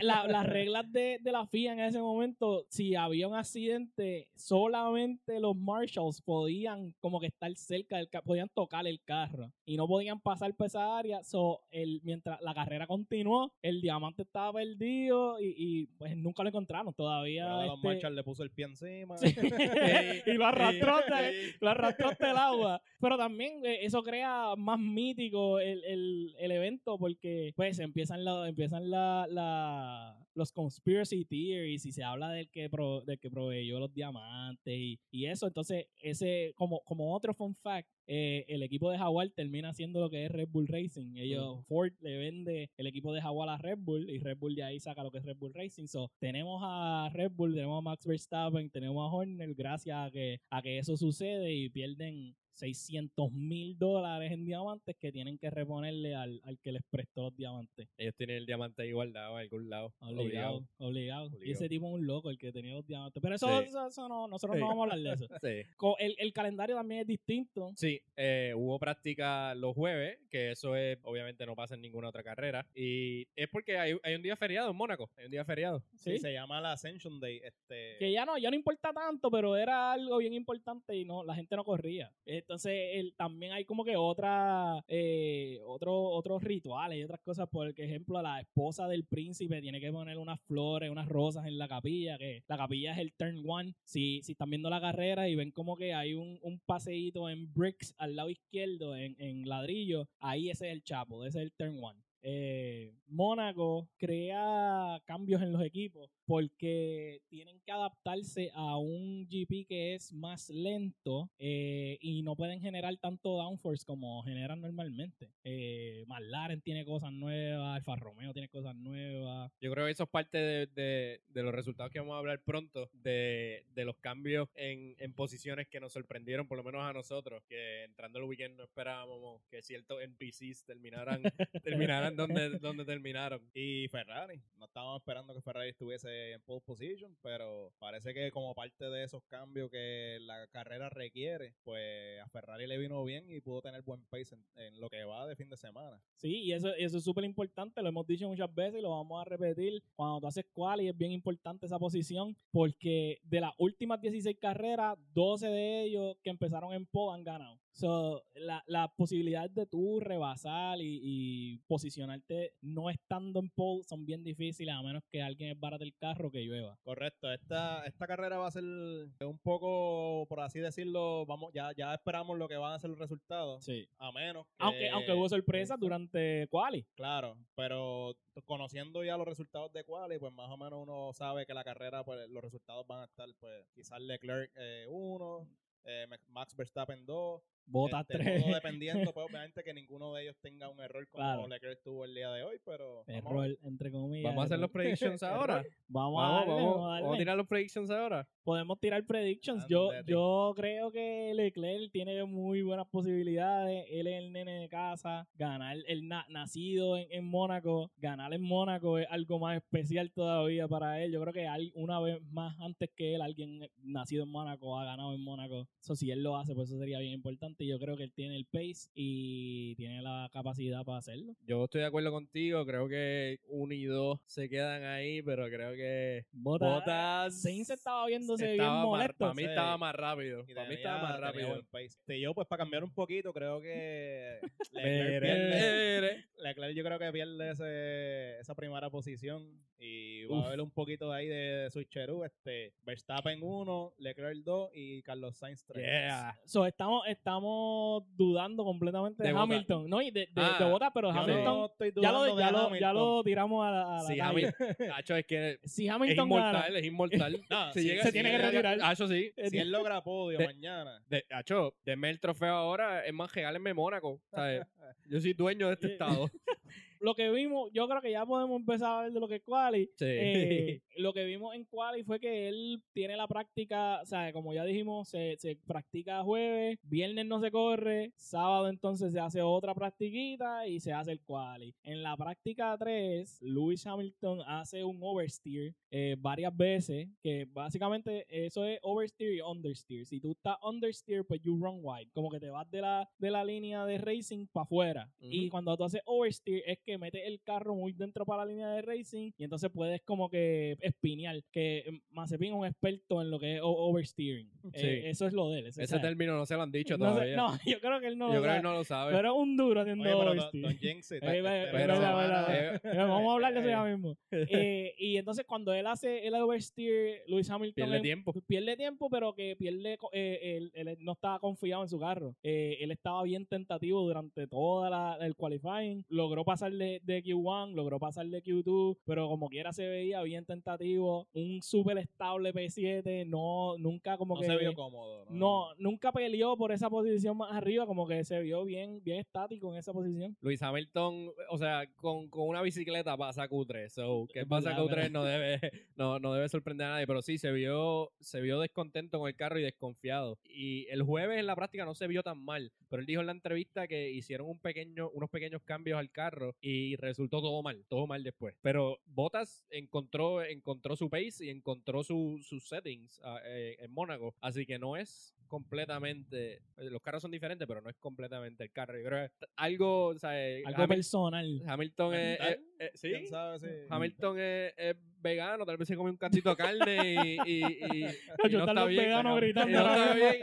La- las reglas de, de la FIA en ese momento, si había un accidente, solamente los marshals podían como que estar cerca del carro, podían tocar el carro y no podían pasar por esa área. So, el, mientras la carrera continuó, el diamante estaba perdido y, y, pues nunca lo encontraron todavía. Este- Marshall le puso el pie encima. y lo arrastró hasta, lo arrastró hasta el agua. Pero también eh, eso crea más mítico el, el, el evento porque pues empiezan, la, empiezan la, la- los conspiracy theories y se habla del que, pro- del que proveyó los diamantes y, y eso. Entonces, ese como, como otro fun fact, eh, el equipo de Jaguar termina haciendo lo que es Red Bull Racing. Ellos, Ford le vende el equipo de Jaguar a Red Bull y Red Bull de ahí saca lo que es Red Bull Racing. So, tenemos a Red Bull, tenemos a Max Verstappen, tenemos a Horner gracias a que, a que eso sucede y pierden 600 mil dólares en diamantes que tienen que reponerle al, al que les prestó los diamantes. Ellos tienen el diamante ahí guardado en algún lado. Obligado, obligado. Y Obligado. ese tipo es un loco, el que tenía los diamantes. Pero eso, Sí. eso, eso no, nosotros Sí. no vamos a hablar de eso. Sí. El, el calendario también es distinto. Sí, eh, hubo práctica los jueves, que eso es, obviamente no pasa en ninguna otra carrera. Y es porque hay, hay un día feriado en Mónaco, hay un día feriado. Sí, Sí. se llama la Ascension Day. Este, que ya no, ya no importa tanto, pero era algo bien importante y no, la gente no corría. Entonces, el, también hay como que otra, eh, otro, otros rituales y otras cosas. Por ejemplo, la esposa del príncipe tiene que poner unas flores, unas rosas en la capilla, que la capilla es el turn one. Si, si están viendo la carrera y ven como que hay un, un paseíto en bricks al lado izquierdo, en, en ladrillo, ahí ese es el chapo, ese es el turn one. Eh, Mónaco crea cambios en los equipos porque tienen que adaptarse a un GP que es más lento eh, y no pueden generar tanto downforce como generan normalmente. Eh, McLaren tiene cosas nuevas, Alfa Romeo tiene cosas nuevas. Yo creo que eso es parte de, de- de los resultados que vamos a hablar pronto, de, de los cambios en, en posiciones que nos sorprendieron, por lo menos a nosotros, que entrando el weekend no esperábamos que ciertos NPCs terminaran, terminaran donde, donde terminaron. y Ferrari. No estábamos esperando que Ferrari estuviese en pole position, pero parece que como parte de esos cambios que la carrera requiere, pues a Ferrari le vino bien y pudo tener buen pace en, lo que va de fin de semana. Sí, y eso, eso es súper importante, lo hemos dicho muchas veces y lo vamos a repetir. Cuando tú haces quali es bien importante esa posición porque de las últimas 16 carreras, 12 de ellos que empezaron en pole han ganado. So, la, la posibilidad de tú rebasar y, y posicionarte no estando en pole son bien difíciles a menos que alguien esbarate el carro que llueva. Correcto, esta, esta carrera va a ser un poco, por así decirlo, vamos, ya, ya esperamos lo que van a ser los resultados. Sí. A menos que, Aunque, aunque hubo sorpresas durante quali. Claro, pero conociendo ya los resultados de quali, pues más o menos uno sabe que la carrera, pues los resultados van a estar, pues quizás Leclerc 1, Max Verstappen 2, Bota este, 3. todo dependiendo, pues obviamente que ninguno de ellos tenga un error como Claro. Leclerc tuvo el día de hoy, pero vamos a. Error, entre comillas. Vamos a hacer los predictions ahora. Vamos, a Vamos, darle, vamos, vamos a vamos a darle. tirar los predictions ahora. podemos tirar predictions. Yo, yo creo que Leclerc tiene muy buenas posibilidades. Él es el nene de casa. Ganar, el na- nacido en, en Mónaco, ganar en Mónaco es algo más especial todavía para él. Yo creo que al- una vez más antes que él, alguien nacido en Mónaco ha ganado en Mónaco. Eso si él lo hace, pues eso sería bien importante. Y yo creo que él tiene el pace y tiene la capacidad para hacerlo. Yo estoy de acuerdo contigo, creo que uno y dos se quedan ahí, pero creo que Bota, Bottas Sainz estaba viéndose bien estaba más- molesto. para mí Sí. estaba más rápido. Y Para mí estaba más rápido. buen pace. Este, yo, pues, para cambiar un poquito, creo que Leclerc. Leclerc yo creo que pierde ese, esa primera posición y va Uf. a haber un poquito de ahí de, de switcheroo. Este, Verstappen 1, Leclerc 2 y Carlos Sainz 3. Yeah. So, estamos, estamos dudando completamente de, De. Hamilton. No, y de, de, Ah, de Bottas, pero Hamilton no estoy ya, lo, ya, lo, ya Hamilton. lo tiramos a la, a la Sí, calle. Hamilton, es que Si es Hamilton inmortal, gana, es inmortal. No, Si sí, llega- se si tiene que llega- retirar. Hacho, sí. Si él logra podio De- mañana. De, Hacho, denme el trofeo ahora, es más, regálenme Mónaco. ¿sabes? Yo soy dueño de este estado. Lo que vimos, yo creo que ya podemos empezar a ver de lo que es Quali. Sí. Eh, lo que vimos en Quali fue que él tiene la práctica, o sea, como ya dijimos, se, se practica jueves, viernes no se corre, sábado entonces se hace otra practiquita y se hace el Quali. En la práctica 3, Lewis Hamilton hace un oversteer eh, varias veces, que básicamente eso es oversteer y understeer. Si tú estás understeer, pues you run wide, como que te vas de la, de la línea de racing para afuera. Y cuando tú haces oversteer es que metes el carro muy dentro para la línea de racing y entonces puedes como que espinear, que Mazepin es un experto en lo que es oversteering. Eh, eso es lo de él. ese- término no se lo han dicho no, sé- todavía. no, yo creo que él no Yo lo creo sabe. que no lo sabe. Pero es un duro haciendo Oye, pero don, oversteer. don Jinx, Eh, Pero- Vamos a hablar de eso ya Eh, mismo. Y entonces cuando él hace el oversteer, Luis Hamilton Pierde em- tiempo. pierde tiempo, pero que pierde, él, él no estaba confiado en su carro. Él estaba bien tentativo durante toda la, el qualifying. Logró pasar de, de Q1, logró pasar de Q2, pero como quiera se veía bien tentativo. Un súper estable P7, no, nunca como no que... se vio cómodo. no, nunca peleó por esa posición más arriba, como que se vio bien, bien estático en esa posición. Luis Hamilton, o sea, con, con una bicicleta pasa Q3. So, que pasa verdad, Q3 verdad. no debe, no, no debe sorprender a nadie. Pero sí, se vio, se vio descontento con el carro y desconfiado. Y el jueves en la práctica no se vio tan mal. Pero él dijo en la entrevista que hicieron un pequeño, unos pequeños cambios al carro y resultó todo mal, todo mal después. Pero Bottas encontró, encontró su pace y encontró su- sus settings ah, eh, en Mónaco. Así que no es completamente. eh, Los carros son diferentes, pero no es completamente el carro. Yo creo que algo, o sea, eh, Algo Hamil- personal. Hamilton es, es- sí, ¿Quién sabe si- Hamilton es, es vegano, tal vez se come un cachito de carne y, y, y- y Yo no está bien. veganos y gritando no está ahora bien.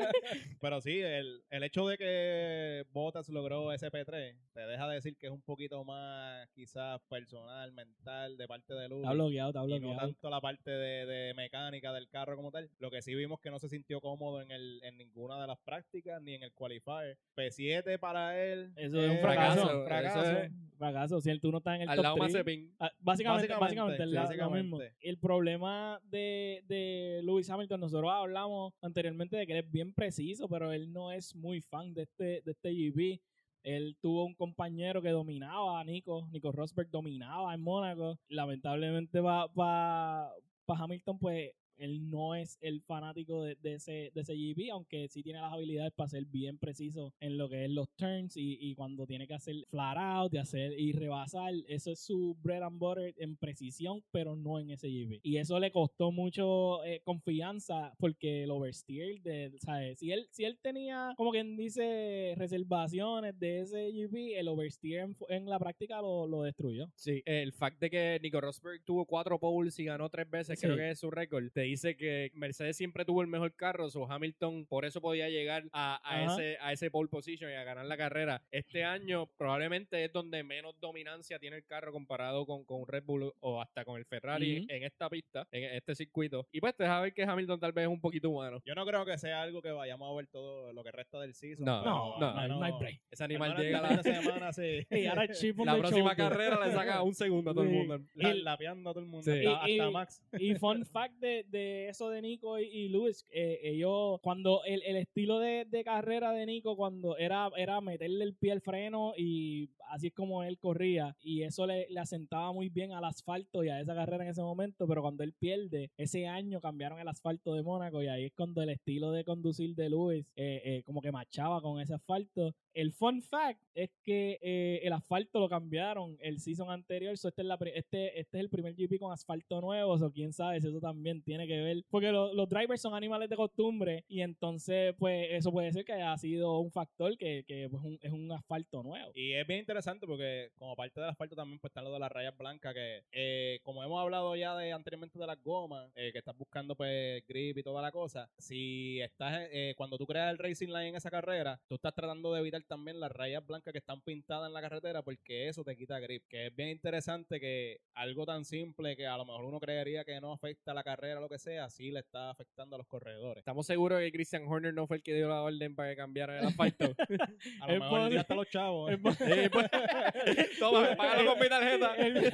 Pero sí, el, el hecho de que Bottas logró SP3 te deja decir que es un poquito más quizás personal, mental, de parte de Lewis. Está bloqueado, está y no tanto la parte de, de mecánica del carro como tal. Lo que sí vimos que no se sintió cómodo en, el, en ninguna de las prácticas ni en el qualifier. P7 para él. Eso es un eh, fracaso. un fracaso. Eso es- Fracaso, si tú no estás en el Al top lado 3. Mazepin. Ah, Básicamente, Básicamente, básicamente, básicamente. mismo. El problema de, de Lewis Hamilton, nosotros hablamos anteriormente de que él es bien preciso, pero él no es muy fan de este, de este GP. Él tuvo un compañero que dominaba a Nico, Nico Rosberg dominaba en Mónaco. Lamentablemente para pa, pa Hamilton, pues él no es el fanático de, de ese, de ese GP, aunque sí tiene las habilidades para ser bien preciso en lo que es los turns y, y cuando tiene que hacer flat out y hacer y rebasar, eso es su bread and butter en precisión, pero no en ese GP. Y eso le costó mucho eh, confianza porque el oversteer, de, ¿sabes? Si él, si él tenía, como quien dice, reservaciones de ese GP, el oversteer en, en la práctica lo, lo destruyó. Sí, el fact de que Nico Rosberg tuvo cuatro poles y ganó tres veces, Sí. creo que es su récord. Te dice que Mercedes siempre tuvo el mejor carro, o Hamilton por eso podía llegar a, a ese, a ese pole position y a ganar la carrera. Este año probablemente es donde menos dominancia tiene el carro comparado con, con Red Bull o hasta con el Ferrari Ujú. en esta pista, en este circuito. Y pues te deja ver que Hamilton tal vez es un poquito humano. Yo no creo que sea algo que vayamos a ver todo lo que resta del season. No, pero No, no, no, no hay break. Ese al animal llega la, semana, sí. Y ahora el la the próxima carrera le saca un segundo a todo el mundo. La- lapeando a todo el mundo. Sí. Hasta, Y- hasta y- Max. Y fun fact de, de eso de Nico y, Lewis, eh, ellos, cuando el, el estilo de, de carrera de Nico, cuando era, era meterle el pie al freno y así es como él corría, y eso le, le asentaba muy bien al asfalto y a esa carrera en ese momento, pero cuando él pierde, ese año cambiaron el asfalto de Mónaco y ahí es cuando el estilo de conducir de Lewis eh, eh, como que machaba con ese asfalto. El fun fact es que eh, el asfalto lo cambiaron el season anterior, so este, es este, este es el primer GP con asfalto nuevo, o quién sabe si eso también tiene que ver. Porque lo- los drivers son animales de costumbre y entonces, pues, eso puede ser que haya sido un factor que, que pues, un- es un asfalto nuevo. Y es bien interesante porque como parte del asfalto también pues están lo de las rayas blancas que eh, como hemos hablado ya de anteriormente de las gomas, eh, que estás buscando pues grip y toda la cosa, si estás eh, cuando tú creas el racing line en esa carrera, tú estás tratando de evitar también las rayas blancas que están pintadas en la carretera porque eso te quita grip, que es bien interesante que algo tan simple que a lo mejor uno creería que no afecta a la carrera o lo que sea, sí le está afectando a los corredores. Estamos seguros que Christian Horner no fue el que dio la orden para que cambiaran el asfalto. A lo Es mejor ya hasta los chavos. Por- Sí, pues, Toma, págalo con mi tarjeta. el,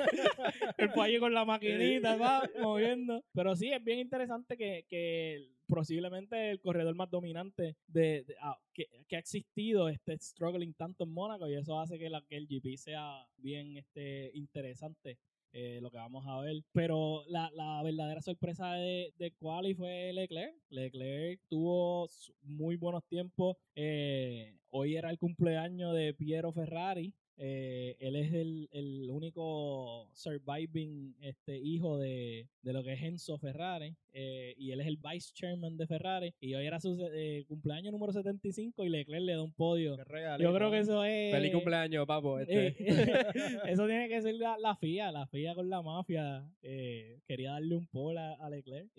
el con la maquinita, va, moviendo. Pero sí, es bien interesante que, que posiblemente el corredor más dominante de, de- ah, que, ha existido esté struggling tanto en Mónaco y eso hace que, la, que el GP sea bien este, interesante. eh, lo que vamos a ver. Pero la, verdadera sorpresa de, de Quali fue Leclerc. Leclerc tuvo muy buenos tiempos. Eh, hoy era el cumpleaños de Piero Ferrari. Eh, él es el, el único surviving este, hijo de, de lo que es Enzo Ferrari. eh, y él es el vice chairman de Ferrari. Y hoy era su eh, cumpleaños número 75 y Leclerc le da un podio. Regalito, Yo creo que eso es... Feliz cumpleaños, papo. Este. Eso tiene que ser la, la FIA, la FIA con la mafia. eh, quería darle un pole a, a Leclerc.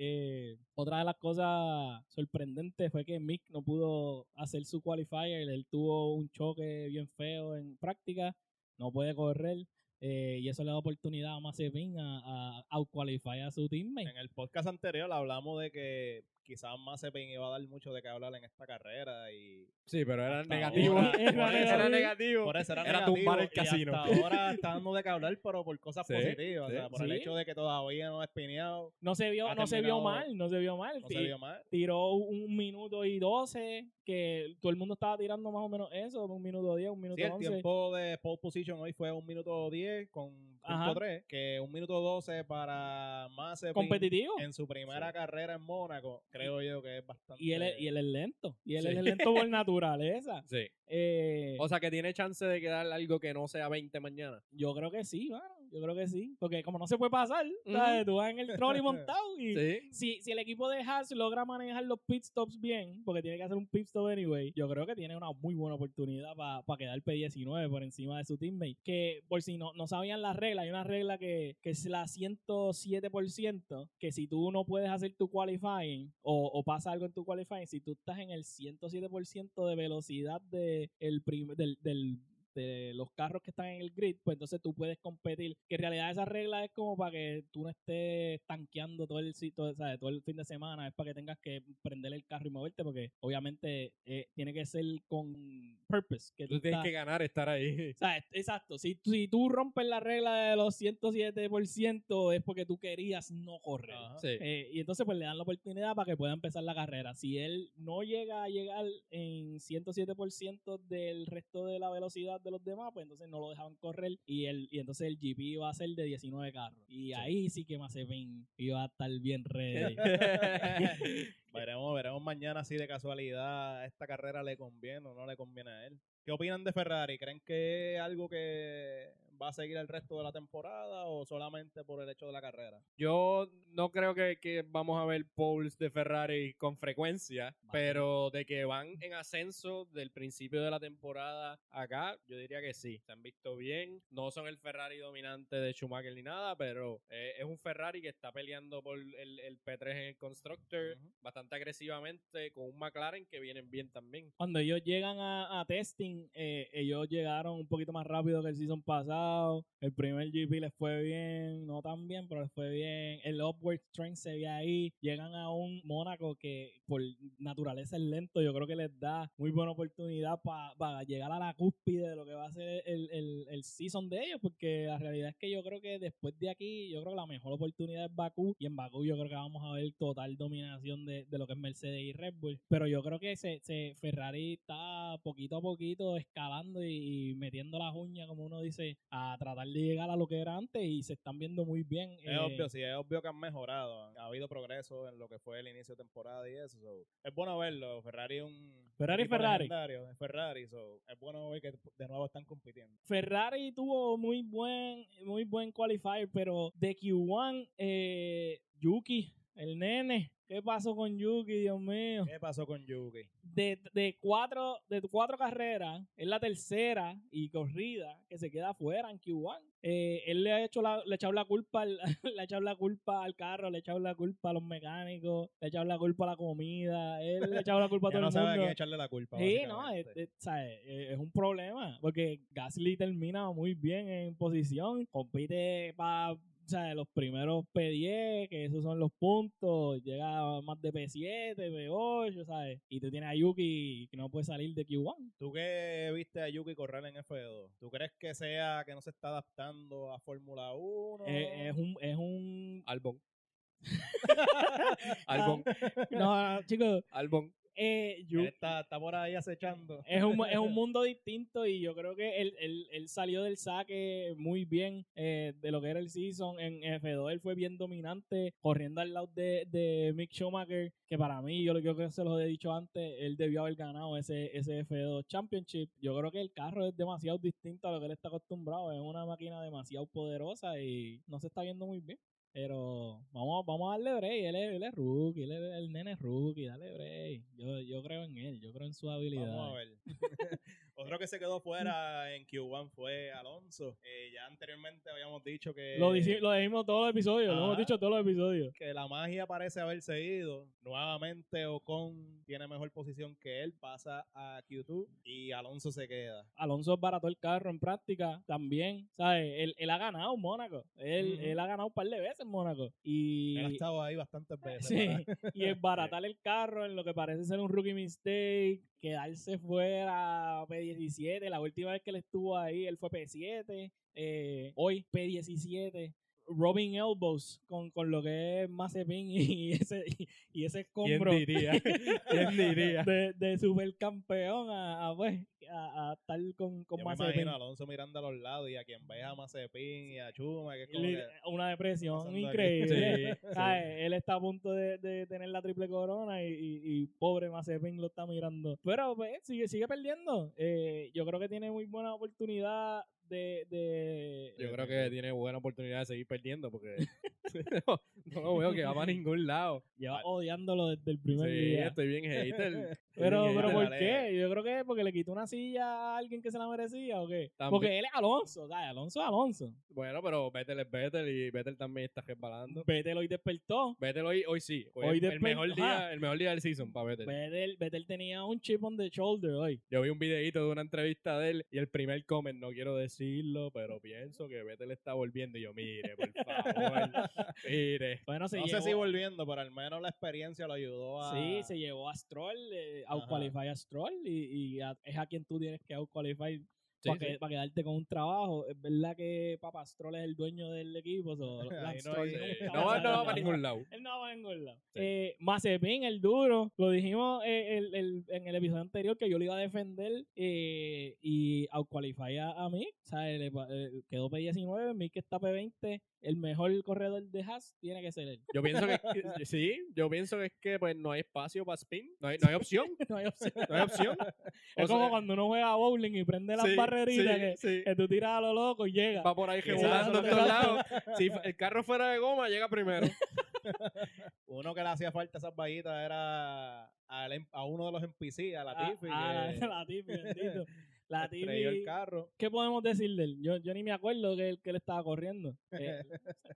Otra de las cosas sorprendentes fue que Mick no pudo hacer su qualifier. Él tuvo un choque bien feo en práctica, no puede correr. eh, y eso le da oportunidad a Mazepin a, a outqualify a su teammate. En el podcast anterior hablamos de que quizás Mazepin iba a dar mucho de qué hablar en esta carrera y Sí, pero era negativo. ahora- Era Era negativo. por eso era, Era negativo, tumbar el y casino. hasta ahora está dando de qué hablar pero por cosas Sí, positivas, o sí. sea, por el Sí. hecho de que todavía no ha espineado, No se vio, no se vio mal, no se vio mal. no se vio mal. tiró un minuto y doce, que todo el mundo estaba tirando más o menos eso, un minuto diez, un minuto Sí, el once. tiempo de pole position hoy fue un minuto 10 con punto 3, que un minuto 12 para Mazepin competitivo. en su primera carrera en Mónaco, creo yo que es bastante Y él, es, y él es lento. Y él Sí. es lento por naturaleza. Sí. Eh, O sea, que tiene chance de quedar algo que no sea 20 mañana. yo creo que sí, mano. Yo creo que sí. Porque como no se puede pasar, ¿sabes? tú vas en el trolley montado y Sí. si, si el equipo de Haas logra manejar los pit stops bien, porque tiene que hacer un pit stop anyway, yo creo que tiene una muy buena oportunidad para quedar P19 por encima de su teammate. Que por si no, no sabían las reglas, hay una regla que, que es la 107%, que si tú no puedes hacer tu qualifying o, o pasa algo en tu qualifying, si tú estás en el 107% de velocidad de el prim- del, del los carros que están en el grid, pues entonces tú puedes competir. Que en realidad esa regla es como para que tú no estés tanqueando todo el, todo, ¿sabes? todo el fin de semana, es para que tengas que prender el carro y moverte, porque obviamente eh, tiene que ser con purpose. Que Tú tú tienes estás- que ganar estar ahí. o sea, exacto. Si, si tú rompes la regla de los 107% es porque tú querías no correr. Sí. Eh, y entonces pues le dan la oportunidad para que pueda empezar la carrera. Si él no llega a llegar en 107% del resto de la velocidad de los demás, pues entonces no lo dejaban correr y el y entonces el GP iba a ser de 19 carros. Y ahí sí que Mazepin iba a estar bien ready. Veremos, veremos mañana si de casualidad esta carrera le conviene o no le conviene a él. ¿Qué opinan de Ferrari? ¿Creen que es algo que va a seguir el resto de la temporada o solamente por el hecho de la carrera? Yo no creo que, que vamos a ver polls de Ferrari con frecuencia, pero de que van en ascenso del principio de la temporada acá, yo diría que sí. Se han visto bien. No son el Ferrari dominante de Schumacher ni nada, pero eh, es un Ferrari que está peleando por el, el P3 en el Constructor bastante agresivamente con un McLaren que vienen bien también. Cuando ellos llegan a, a testing, eh, ellos llegaron un poquito más rápido que el season pasado. El primer GP les fue bien, no tan bien, pero les fue bien. El upward strength se ve ahí. Llegan a un Mónaco que por naturaleza es lento. Yo creo que les da muy buena oportunidad para llegar a la cúspide de lo que va a ser el, el, el season de ellos, porque la realidad es que yo creo que después de aquí, yo creo que la mejor oportunidad es Bakú. Y en Bakú yo creo que vamos a ver total dominación de, de lo que es Mercedes y Red Bull. Pero yo creo que se, Ferrari está poquito a poquito escalando y metiendo las uñas, como uno dice, a tratar de llegar a lo que era antes y se están viendo muy bien. Es eh, obvio, sí, es obvio que han mejorado. Ha habido progreso en lo que fue el inicio de temporada y eso. so, Es bueno verlo. Ferrari es un. Ferrari, Ferrari. es Ferrari, so, es bueno ver que de nuevo están compitiendo. Ferrari tuvo muy buen, muy buen qualifier, pero de Q1, eh, Yuki el nene. ¿Qué pasó con Yuki, Dios mío? ¿Qué pasó con Yuki? De, de, cuatro, de cuatro carreras, es la tercera y corrida que se queda afuera en Q1. Eh, él le ha hecho la, le ha echado la culpa al, le ha echado la culpa al carro, le ha echado la culpa a los mecánicos, le ha echado la culpa a la comida, él le ha echado la culpa a todo no el sabe a mundo. quién echarle la culpa. Sí, no, es, es- ¿sabes? Es- es un problema porque Gasly termina muy bien en posición, compite para los primeros P10, que esos son los puntos, llega más de P7, P8, ¿sabes? Y tú tienes a Yuki que no puede salir de Q1. ¿Tú qué viste a Yuki correr en F2? ¿Tú crees que sea que no se está adaptando a Fórmula 1? Eh, es un, es un, Albon. Albon. no, chicos, Albon. Eh, Él Yuki- está, está por ahí acechando. es un, es un mundo distinto y yo creo que él, él, él salió del saque muy bien eh, de lo que era el season. En F2 él fue bien dominante, corriendo al lado de, de Mick Schumacher, que para mí, yo creo que se los he dicho antes, él debió haber ganado ese, ese F2 Championship. Yo creo que el carro es demasiado distinto a lo que él está acostumbrado. Es una máquina demasiado poderosa y no se está viendo muy bien. Pero vamos, vamos a darle break. Él es, él es rookie, él es el nene es rookie, dale break. Yo, yo creo en él, yo creo en su habilidad. Vamos a ver. Otro que se quedó fuera en Q1 fue Alonso. Eh, ya anteriormente habíamos dicho que, Lo, dici- lo dijimos todos los episodios, lo hemos dicho todos los episodios. que la magia parece haberse ido. Nuevamente Ocon tiene mejor posición que él, pasa a Q2 y Alonso se queda. Alonso barató el carro en práctica también, ¿sabes? Él, él ha ganado Mónaco. Él, ha ganado un par de veces en Mónaco. Y, Él ha estado ahí bastantes veces. sí, y es baratar el carro en lo que parece ser un rookie mistake, quedarse fuera P17. La última vez que él estuvo ahí, él fue P7. eh, hoy P17. Robin Elbows con, con lo que es Mazepin y ese, y, y ese ¿Quién escombro diría? ¿Quién diría? de, de supercampeón a, a, pues, a, a estar con, con Yo me imagino a Alonso mirando a los lados y a quien ve a Mazepin y a Chuma, que es como Li- que, Una depresión increíble. Él está a punto de, de tener la triple corona y, y- y pobre Mazepin lo está mirando. Pero pues, sigue, sigue perdiendo. Eh, yo creo que tiene muy buena oportunidad de... de Yo creo que tiene buena oportunidad de seguir perdiendo porque no, no lo veo que va para ningún lado. lleva odiándolo desde el primer Sí, día. estoy bien hater. Pero, bien pero hater. ¿por qué? Yo creo que es porque le quitó una silla a alguien que se la merecía o qué. También. Porque él es Alonso, ¿sabes? Alonso es Alonso. Bueno, pero Vettel es Vettel y Vettel también está resbalando. Vettel hoy despertó. Vettel hoy, hoy sí. Hoy, Hoy el mejor día, el mejor día del season para Vettel. Vettel, Vettel tenía un chip on the shoulder hoy. Yo vi un videito de una entrevista de él y el primer comment, no quiero decirlo, pero pienso que Vettel está volviendo. Y yo, mire, por favor, mire. Bueno, se no llevó, sé si volviendo, pero al menos la experiencia lo ayudó a... Sí, se llevó a Stroll, eh, outqualify a Stroll y, y a- es a quien tú tienes que outqualify Sí, para, sí. quedarte con un trabajo. Es verdad que Papa Stroll es el dueño del equipo. so, no hay- va No a va, no para ningún lado. Él no va a ningún lado. Sí. Eh, Mazepin, el duro, lo dijimos eh, el- el- en el episodio anterior que yo lo iba a defender eh, y outqualify a, a Mick. O sea, le eh, quedó P19, Mick está P20. El mejor corredor de Haas tiene que ser él. Yo pienso que que- sí, yo pienso que es que pues no hay espacio para spin, no hay, no hay opción, No hay opción. no hay opción. Es O como sea, cuando uno juega bowling y prende las sí, sí, que, sí. que tú tiras a lo loco y llega. Va por ahí regulando en todos lados. Si el carro fuera de goma, llega primero. Uno que le hacía falta esas vallitas era al em- a, uno de los NPC, a la Ah, Tiffy, ah, la, la Tiffy, bendito. La estrelló el carro. ¿Qué podemos decir de él? Yo, yo ni me acuerdo que él, que él estaba corriendo. Eh,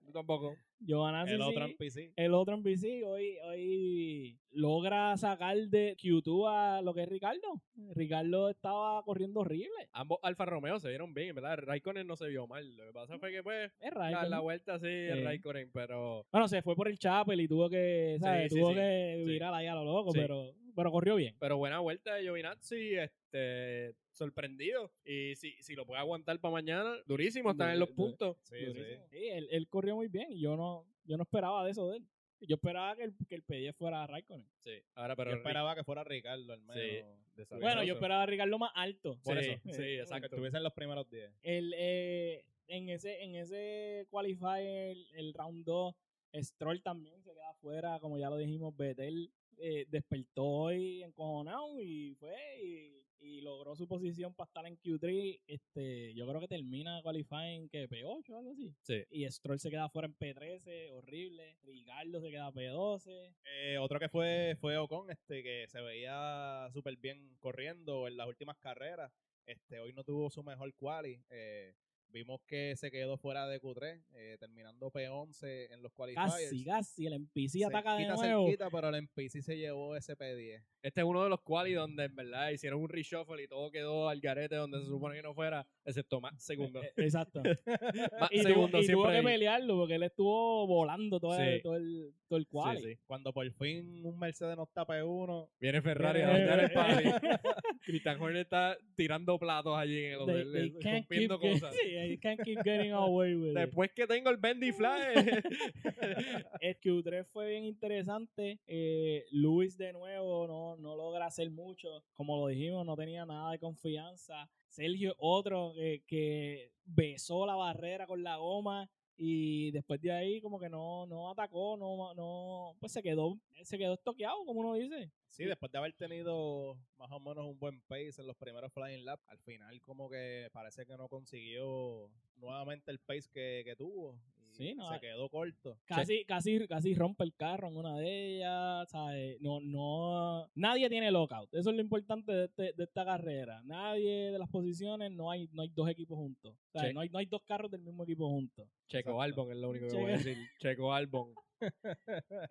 Yo tampoco. Giovanazzi el otro sí, NPC. el otro NPC hoy, hoy logra sacar de Q2 a lo que es Ricardo. Ricardo estaba corriendo horrible. Ambos Alfa Romeo se vieron bien, en ¿verdad? Raikkonen no se vio mal. Lo que pasa fue que pues Es la, la vuelta sí, es Raikkonen, pero Bueno, se fue por el Chapel y tuvo que, ¿sabes? Sí, sí, tuvo sí. que Sí. virar ahí a lo loco, Sí. pero, pero corrió bien. pero buena vuelta de Giovinazzi, este sorprendido. Y si, si lo puede aguantar para mañana, durísimo, están en los puntos. Sí, sí. Sí, él, él corrió muy bien y yo no, yo no esperaba de eso de él. Yo esperaba que el, que el PD fuera Raikkonen. Sí, ahora pero Yo esperaba que fuera Ricardo, al menos. Sí. de Bueno, yo esperaba a Ricardo más alto. Por Sí, eso, sí, Eh, Que exacto. estuviese en los primeros 10. El, eh, en ese en ese qualifier, el, el round 2, Stroll también se queda afuera, como ya lo dijimos, Vettel eh, despertó hoy encojonado y fue y, y logró su posición para estar en Q3. Este, yo creo que termina qualifying que P8 o algo así. Sí. Y Stroll se queda fuera en P13, horrible. Ricardo se queda P12. Eh, otro que fue, fue Ocon, este, que se veía súper bien corriendo en las últimas carreras. Este, hoy no tuvo su mejor quali. Eh, vimos que se quedó fuera de Q3, eh, terminando P11 en los qualifiers. Casi, casi. El NPC ataca de nuevo. cerquita, pero el NPC se llevó ese P10. Este es uno de los quali donde en verdad hicieron un reshuffle y todo quedó al garete donde se supone que no fuera, excepto más segundos. Eh, Exacto. Más y tuvo, segundos y tuvo siempre que ahí. pelearlo porque él estuvo volando todo, el, todo el, todo el quali. Sí, sí. Cuando por fin un Mercedes no está P1, Viene Ferrari a dañar el party. Christian Horner está tirando platos allí en el hotel, eh, cosas. can't keep getting away with it. Después que tengo el Bendy Fly. El Q3 fue bien interesante. Eh, Luis de nuevo no, no logra hacer mucho. Como lo dijimos, no tenía nada de confianza. Sergio, otro que, que besó la barrera con la goma y después de ahí como que no, no atacó, no, no, pues se quedó, se quedó estoqueado, como uno dice. sí, después de haber tenido más o menos un buen pace en los primeros flying laps, al final como que parece que no consiguió nuevamente el pace que, que tuvo. Y Sí, no, se quedó corto. Casi, casi, casi rompe el carro en una de ellas, ¿sabes? No, no, nadie tiene lockout. Eso es lo importante de, este- de esta carrera. Nadie de las posiciones, no hay, no hay dos equipos juntos. No, hay, no hay dos carros del mismo equipo juntos. Checo Exacto. Albon es lo único que Checo. voy a decir. Checo Albon.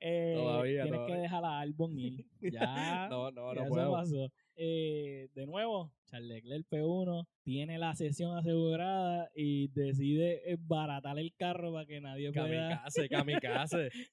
Eh, Todavía, tienes todavía. que dejar a Albon ir. Ya, No, no, ya no eso puedo. pasó. Eh, de nuevo, Charles Leclerc P1 tiene la sesión asegurada y decide baratar el carro para que nadie pueda. Kamikaze, kamikaze.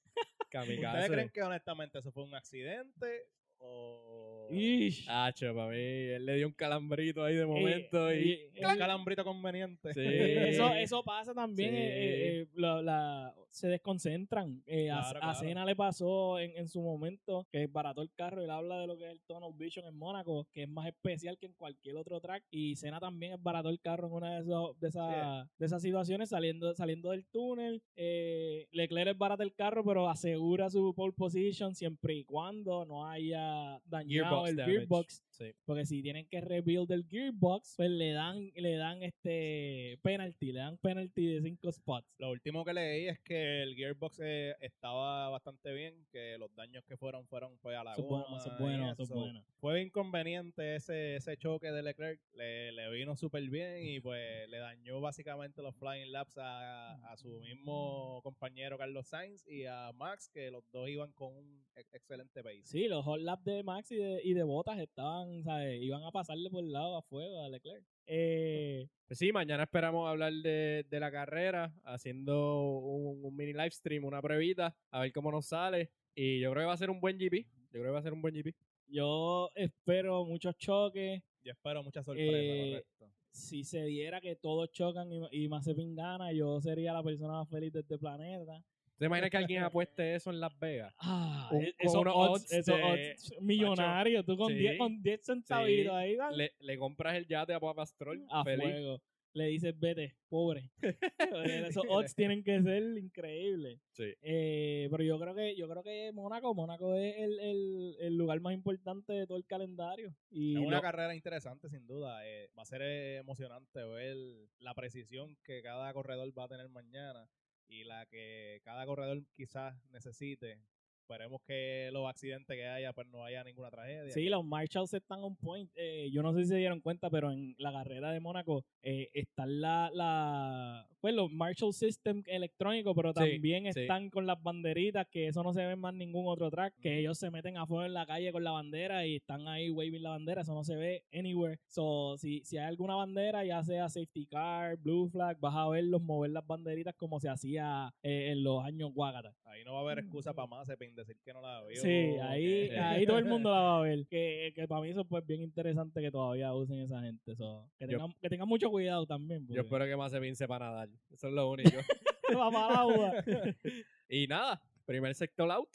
Kamikaze. ¿Ustedes creen que honestamente eso fue un accidente o Ish. Hacho, para mí, él le dio un calambrito ahí de momento Eh, y... y- un calambrito conveniente? Sí. Eh, Eso, eso pasa también. Sí. eh, eh, eh, la- la- se desconcentran. Eh, a- Claro, a, claro. Senna le pasó en, en su momento que barató el carro. Él habla de lo que es el Tunnel Vision en Mónaco, que es más especial que en cualquier otro track. Y Senna también barató el carro en una de, esos- de, esas, de esas situaciones saliendo, saliendo del túnel. Eh, Leclerc es barata el carro, pero asegura su pole position siempre y cuando no haya dañado Gearbox el damage. gearbox. Sí. Porque si tienen que rebuild el gearbox, pues le dan, le dan este penalty, le dan penalty de 5 spots. Lo último que leí es que el gearbox eh, estaba bastante bien, que los daños que fueron fueron pues a la goma. bueno, eso es y bueno, eso es eso. bueno. Fue inconveniente ese, ese choque de Leclerc, le, le vino súper bien y pues le dañó básicamente los flying laps a, a su mismo compañero Carlos Sainz y a Max, que los dos iban con un ex- excelente pace. Sí, los hot laps de Max y de, y de Botas estaban, ¿sabes? Iban a pasarle por el lado a fuego a Leclerc. Eh, Pues sí, mañana esperamos hablar de, de la carrera, haciendo un, un mini live stream, una pruebita, a ver cómo nos sale. Y yo creo que va a ser un buen GP. Yo creo que va a ser un buen GP. yo espero muchos choques. Yo espero mucha sorpresa, Eh, correcto. Si se diera que todos chocan y, y Mazepin gana, yo sería la persona más feliz de este planeta. ¿Te imaginas que alguien apueste eso en Las Vegas? Ah, Un- e- con esos unos odds, odds esos de- odds millonarios. Tú con sí, 10 con 10 centavitos sí. ahí, ¿vale? Le, le compras el yate a Papa Stroll, a feliz. fuego. Le dices, vete, pobre. Esos odds tienen que ser increíbles. Sí. Eh, pero yo creo que yo creo que Mónaco, Mónaco es el, el, el lugar más importante de todo el calendario. Y Es una lo- carrera interesante, sin duda. eh, va a ser eh, emocionante ver la precisión que cada corredor va a tener mañana y la que cada corredor quizás necesite. Esperemos que los accidentes que haya, pues no haya ninguna tragedia. Sí, los Marshalls están on point. Eh, yo no sé si se dieron cuenta, pero en la carrera de Mónaco eh, están la, la, pues los Marshall System electrónicos, pero también sí. están con las banderitas, que eso no se ve en más ningún otro track, que ellos se meten afuera en la calle con la bandera y están ahí waving la bandera, eso no se ve anywhere. So, si, si hay alguna bandera, ya sea safety car, blue flag, vas a verlos mover las banderitas como se hacía eh, en los años Guagata. Ahí no va a haber excusa para Mazepin decir que no la vio. Sí, ahí, que- ahí todo el mundo la va a ver. Que, que para mí eso es pues bien interesante que todavía usen esa gente. So, que, Yo- tengan, que tengan mucho cuidado también. Yo espero que Mazepin sepa nadar. Eso es lo único. va para agua. y nada, primer sector out.